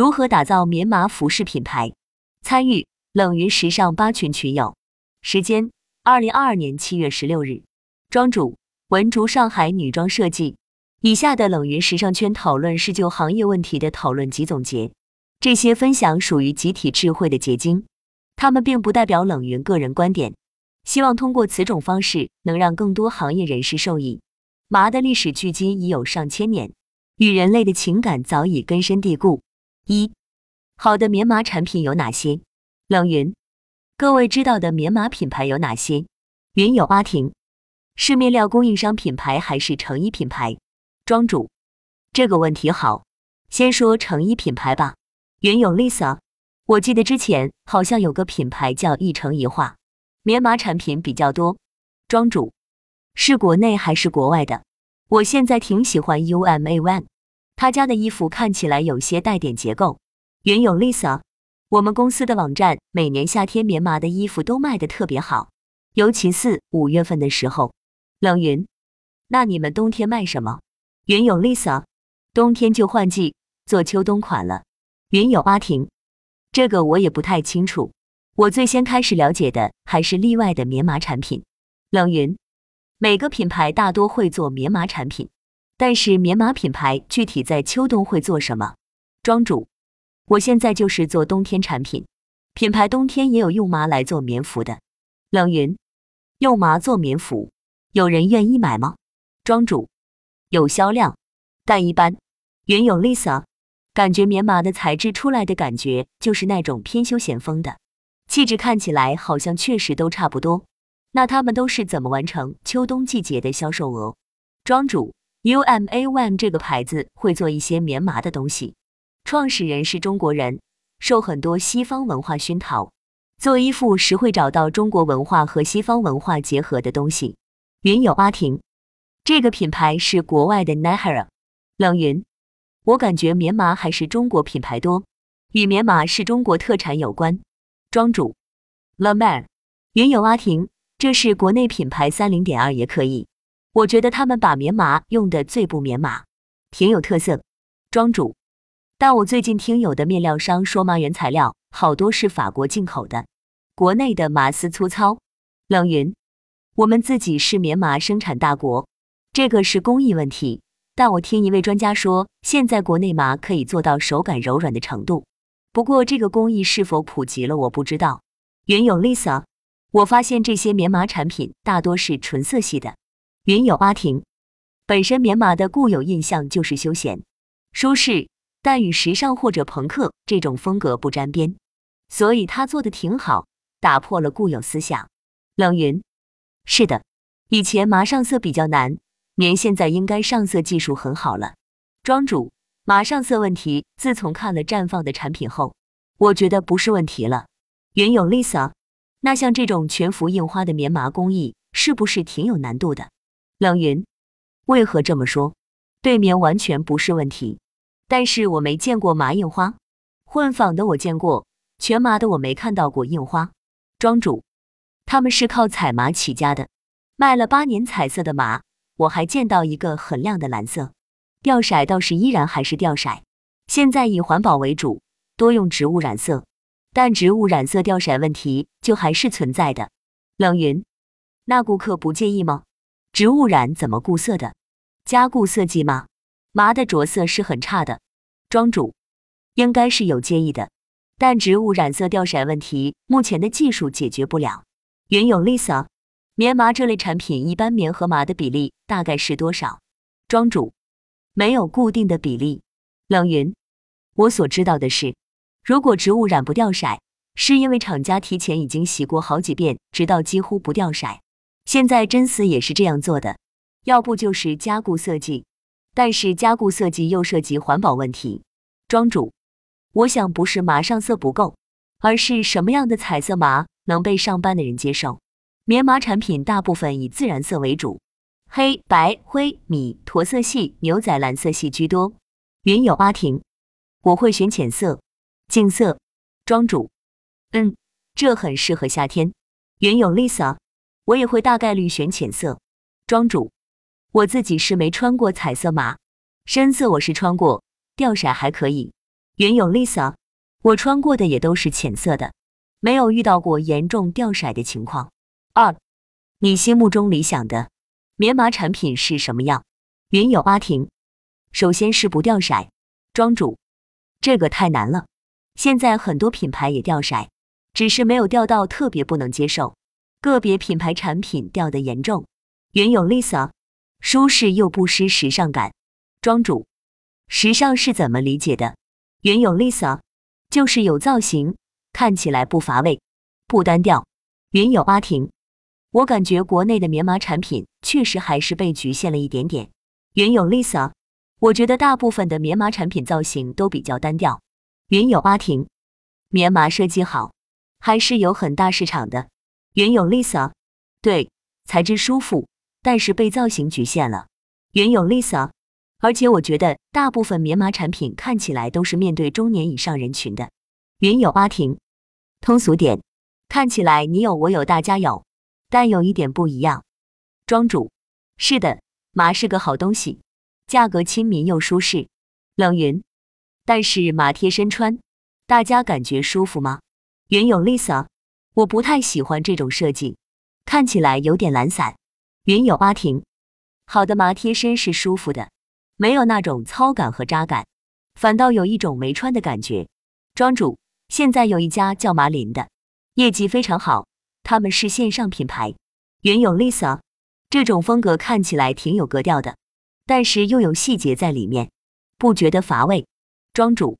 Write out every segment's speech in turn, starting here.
如何打造棉麻服饰品牌？参与冷云时尚八群群友。时间：二零二二年七月十六日。庄主：文竹上海女装设计。以下的冷云时尚圈讨论是就行业问题的讨论及总结，这些分享属于集体智慧的结晶，他们并不代表冷云个人观点。希望通过此种方式，能让更多行业人士受益。麻的历史距今已有上千年，与人类的情感早已根深蒂固。一好的棉麻产品有哪些？冷云，各位知道的棉麻品牌有哪些？云有阿婷，是面料供应商品牌还是成衣品牌？庄主，这个问题好，先说成衣品牌吧。云有 Lisa，我记得之前好像有个品牌叫一成一化，棉麻产品比较多。庄主，是国内还是国外的？我现在挺喜欢 UMA One。他家的衣服看起来有些带点结构。云有 Lisa，我们公司的网站每年夏天棉麻的衣服都卖的特别好，尤其四五月份的时候。冷云，那你们冬天卖什么？云有 Lisa，冬天就换季做秋冬款了。云有阿婷，这个我也不太清楚。我最先开始了解的还是例外的棉麻产品。冷云，每个品牌大多会做棉麻产品。但是棉麻品牌具体在秋冬会做什么？庄主，我现在就是做冬天产品，品牌冬天也有用麻来做棉服的。冷云，用麻做棉服，有人愿意买吗？庄主，有销量，但一般。云有 Lisa，感觉棉麻的材质出来的感觉就是那种偏休闲风的气质，看起来好像确实都差不多。那他们都是怎么完成秋冬季节的销售额？庄主。UMA One 这个牌子会做一些棉麻的东西，创始人是中国人，受很多西方文化熏陶，做衣服时会找到中国文化和西方文化结合的东西。云有阿婷，这个品牌是国外的 Nahara。冷云，我感觉棉麻还是中国品牌多，与棉麻是中国特产有关。庄主，La Man，云有阿婷，这是国内品牌三零点二也可以。我觉得他们把棉麻用的最不棉麻，挺有特色。庄主，但我最近听有的面料商说麻原材料好多是法国进口的，国内的麻丝粗糙。冷云，我们自己是棉麻生产大国，这个是工艺问题。但我听一位专家说，现在国内麻可以做到手感柔软的程度，不过这个工艺是否普及了，我不知道。云有 Lisa，我发现这些棉麻产品大多是纯色系的。云有阿婷，本身棉麻的固有印象就是休闲、舒适，但与时尚或者朋克这种风格不沾边，所以他做的挺好，打破了固有思想。冷云，是的，以前麻上色比较难，棉现在应该上色技术很好了。庄主，麻上色问题，自从看了绽放的产品后，我觉得不是问题了。云有 Lisa，那像这种全幅印花的棉麻工艺，是不是挺有难度的？冷云，为何这么说？对棉完全不是问题，但是我没见过麻印花，混纺的我见过，全麻的我没看到过印花。庄主，他们是靠采麻起家的，卖了八年彩色的麻，我还见到一个很亮的蓝色，吊色倒是依然还是吊色，现在以环保为主，多用植物染色，但植物染色掉色问题就还是存在的。冷云，那顾客不介意吗？植物染怎么固色的？加固色剂吗？麻的着色是很差的。庄主应该是有介意的，但植物染色掉色问题，目前的技术解决不了。云有 Lisa，棉麻这类产品一般棉和麻的比例大概是多少？庄主没有固定的比例。冷云，我所知道的是，如果植物染不掉色，是因为厂家提前已经洗过好几遍，直到几乎不掉色。现在真丝也是这样做的，要不就是加固色剂，但是加固色剂又涉及环保问题。庄主，我想不是麻上色不够，而是什么样的彩色麻能被上班的人接受？棉麻产品大部分以自然色为主，黑白灰米驼色系、牛仔蓝色系居多。云有阿婷，我会选浅色、净色。庄主，嗯，这很适合夏天。云有 Lisa。我也会大概率选浅色，庄主，我自己是没穿过彩色麻，深色我是穿过，掉色还可以。云有 Lisa，我穿过的也都是浅色的，没有遇到过严重掉色的情况。二，你心目中理想的棉麻产品是什么样？云有阿婷，首先是不掉色。庄主，这个太难了，现在很多品牌也掉色，只是没有掉到特别不能接受，个别品牌产品掉的严重。云有 Lisa，舒适又不失时尚感。庄主，时尚是怎么理解的？云有 Lisa，就是有造型，看起来不乏味，不单调。云有阿婷，我感觉国内的棉麻产品确实还是被局限了一点点。云有 Lisa，我觉得大部分的棉麻产品造型都比较单调。云有阿婷，棉麻设计好，还是有很大市场的。云有 Lisa，对，材质舒服，但是被造型局限了。云有 Lisa。而且我觉得大部分棉麻产品看起来都是面对中年以上人群的。云有阿婷，通俗点，看起来你有我有大家有，但有一点不一样。庄主，是的，麻是个好东西，价格亲民又舒适。冷云，但是麻贴身穿，大家感觉舒服吗？云有 Lisa，我不太喜欢这种设计，看起来有点懒散。云有阿婷，好的麻贴身是舒服的。没有那种糙感和扎感，反倒有一种没穿的感觉。庄主，现在有一家叫麻林的，业绩非常好，他们是线上品牌。云有 Lisa，这种风格看起来挺有格调的，但是又有细节在里面，不觉得乏味。庄主，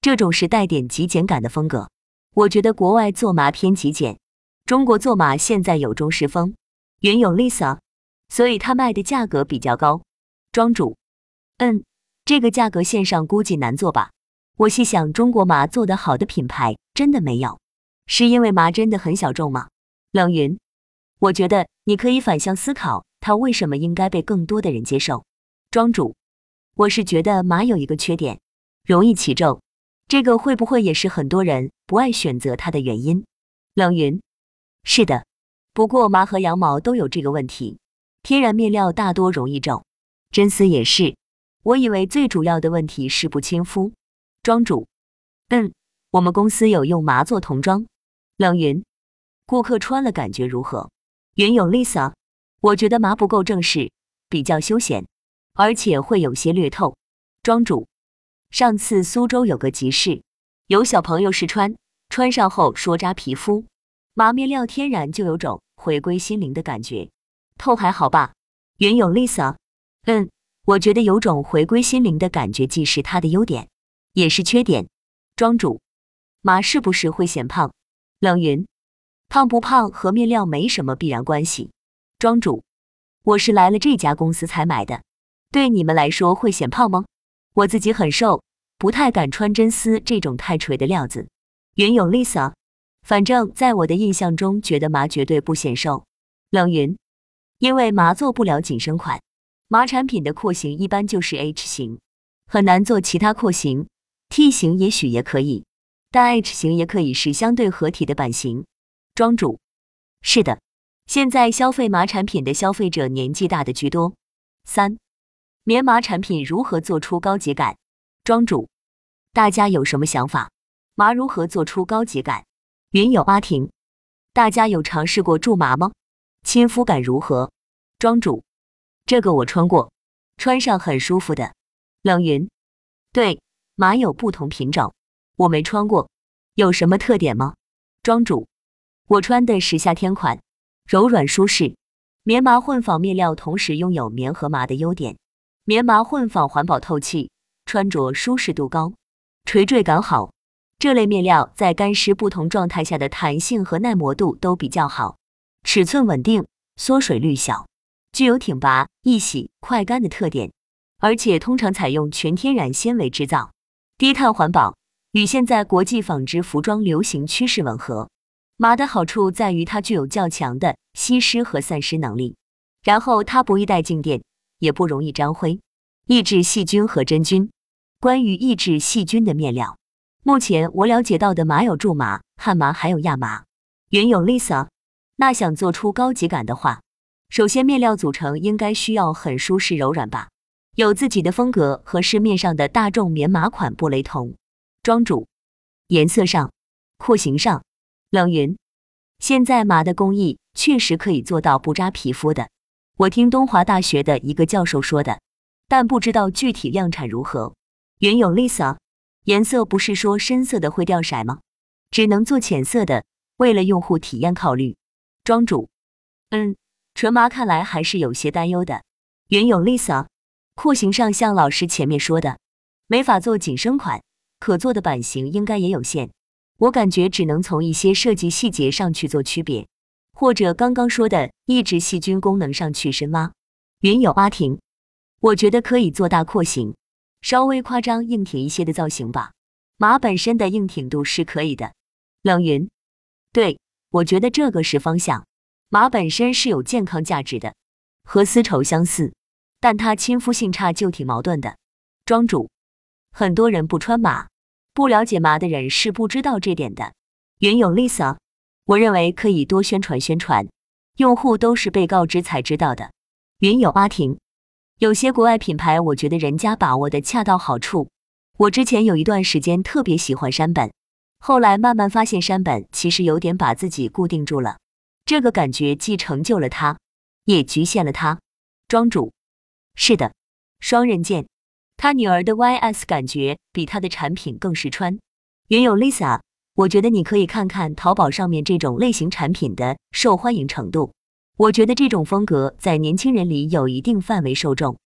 这种是带点极简感的风格。我觉得国外做麻偏极简，中国做麻现在有中式风。云有 Lisa，所以它卖的价格比较高。庄主。嗯，这个价格线上估计难做吧？我细想，中国麻做得好的品牌真的没有，是因为麻真的很小众吗？冷云，我觉得你可以反向思考，它为什么应该被更多的人接受？庄主，我是觉得麻有一个缺点，容易起皱，这个会不会也是很多人不爱选择它的原因？冷云，是的，不过麻和羊毛都有这个问题，天然面料大多容易皱，真丝也是。我以为最主要的问题是不亲肤。庄主，嗯，我们公司有用麻做童装。冷云，顾客穿了感觉如何？云有 Lisa，我觉得麻不够正式，比较休闲，而且会有些略透。庄主，上次苏州有个集市，有小朋友试穿，穿上后说扎皮肤，麻面料天然就有种回归心灵的感觉。透还好吧？云有 Lisa，嗯。我觉得有种回归心灵的感觉，既是它的优点，也是缺点。庄主，麻是不是会显胖？冷云，胖不胖和面料没什么必然关系。庄主，我是来了这家公司才买的，对你们来说会显胖吗？我自己很瘦，不太敢穿真丝这种太垂的料子。云有 Lisa，反正在我的印象中，觉得麻绝对不显瘦。冷云，因为麻做不了紧身款。麻产品的廓形一般就是 H 型，很难做其他廓形。T 型也许也可以，但 H 型也可以是相对合体的版型。庄主，是的，现在消费麻产品的消费者年纪大的居多。三，棉麻产品如何做出高级感？庄主，大家有什么想法？麻如何做出高级感？云有阿婷，大家有尝试过苎麻吗？亲肤感如何？庄主。这个我穿过，穿上很舒服的。冷云，对，麻有不同品种，我没穿过，有什么特点吗？庄主，我穿的是夏天款，柔软舒适，棉麻混纺面料，同时拥有棉和麻的优点。棉麻混纺环保透气，穿着舒适度高，垂坠感好。这类面料在干湿不同状态下的弹性和耐磨度都比较好，尺寸稳定，缩水率小。具有挺拔、易洗、快干的特点，而且通常采用全天然纤维制造，低碳环保，与现在国际纺织服装流行趋势吻合。麻的好处在于它具有较强的吸湿和散湿能力，然后它不易带静电，也不容易沾灰，抑制细菌和真菌。关于抑制细菌的面料，目前我了解到的麻有苎麻、汉麻，还有亚麻。云有 Lisa，那想做出高级感的话。首先，面料组成应该需要很舒适柔软吧，有自己的风格，和市面上的大众棉麻款不雷同。庄主，颜色上、廓形上，冷云。现在麻的工艺确实可以做到不扎皮肤的，我听东华大学的一个教授说的，但不知道具体量产如何。云有 Lisa，颜色不是说深色的会掉色吗？只能做浅色的，为了用户体验考虑。庄主，嗯，纯麻看来还是有些担忧的。云有 Lisa，廓形上像老师前面说的，没法做紧身款，可做的版型应该也有限。我感觉只能从一些设计细节上去做区别，或者刚刚说的抑制细菌功能上去深挖。云有阿婷，我觉得可以做大廓形，稍微夸张硬挺一些的造型吧。麻本身的硬挺度是可以的。冷云，对，我觉得这个是方向。麻本身是有健康价值的，和丝绸相似，但它亲肤性差就挺矛盾的。庄主，很多人不穿麻。不了解麻的人是不知道这点的。云有 Lisa，我认为可以多宣传宣传，用户都是被告知才知道的。云有阿婷，有些国外品牌，我觉得人家把握的恰到好处。我之前有一段时间特别喜欢山本，后来慢慢发现山本其实有点把自己固定住了，这个感觉既成就了他，也局限了他。庄主，是的，双刃剑。他女儿的 YS 感觉比他的产品更实穿。云有 Lisa，我觉得你可以看看淘宝上面这种类型产品的受欢迎程度。我觉得这种风格在年轻人里有一定范围受众，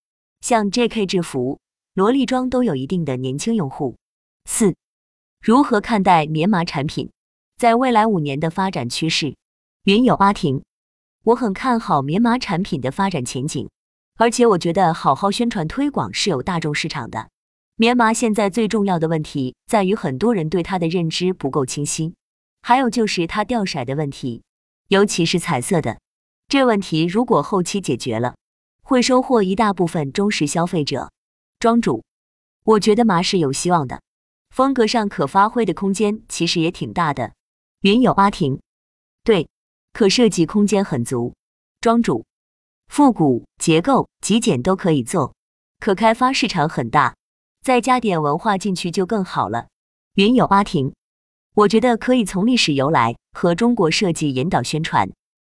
像 JK 制服、萝莉装都有一定的年轻用户。四，如何看待棉麻产品在未来五年的发展趋势？云友阿婷，我很看好棉麻产品的发展前景。而且我觉得好好宣传推广是有大众市场的。棉麻现在最重要的问题在于很多人对它的认知不够清晰，还有就是它掉色的问题，尤其是彩色的这问题，如果后期解决了，会收获一大部分忠实消费者。庄主，我觉得麻是有希望的，风格上可发挥的空间其实也挺大的。云有阿婷，对，可设计空间很足。庄主。复古结构极简都可以做，可开发市场很大，再加点文化进去就更好了。云有阿婷，我觉得可以从历史由来和中国设计引导宣传。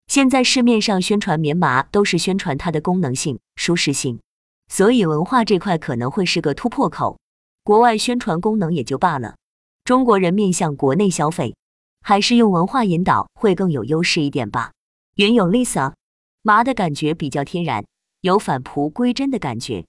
现在市面上宣传棉麻都是宣传它的功能性、舒适性，所以文化这块可能会是个突破口。国外宣传功能也就罢了，中国人面向国内消费，还是用文化引导会更有优势一点吧。云有 Lisa。麻的感觉比较天然，有返璞归真的感觉。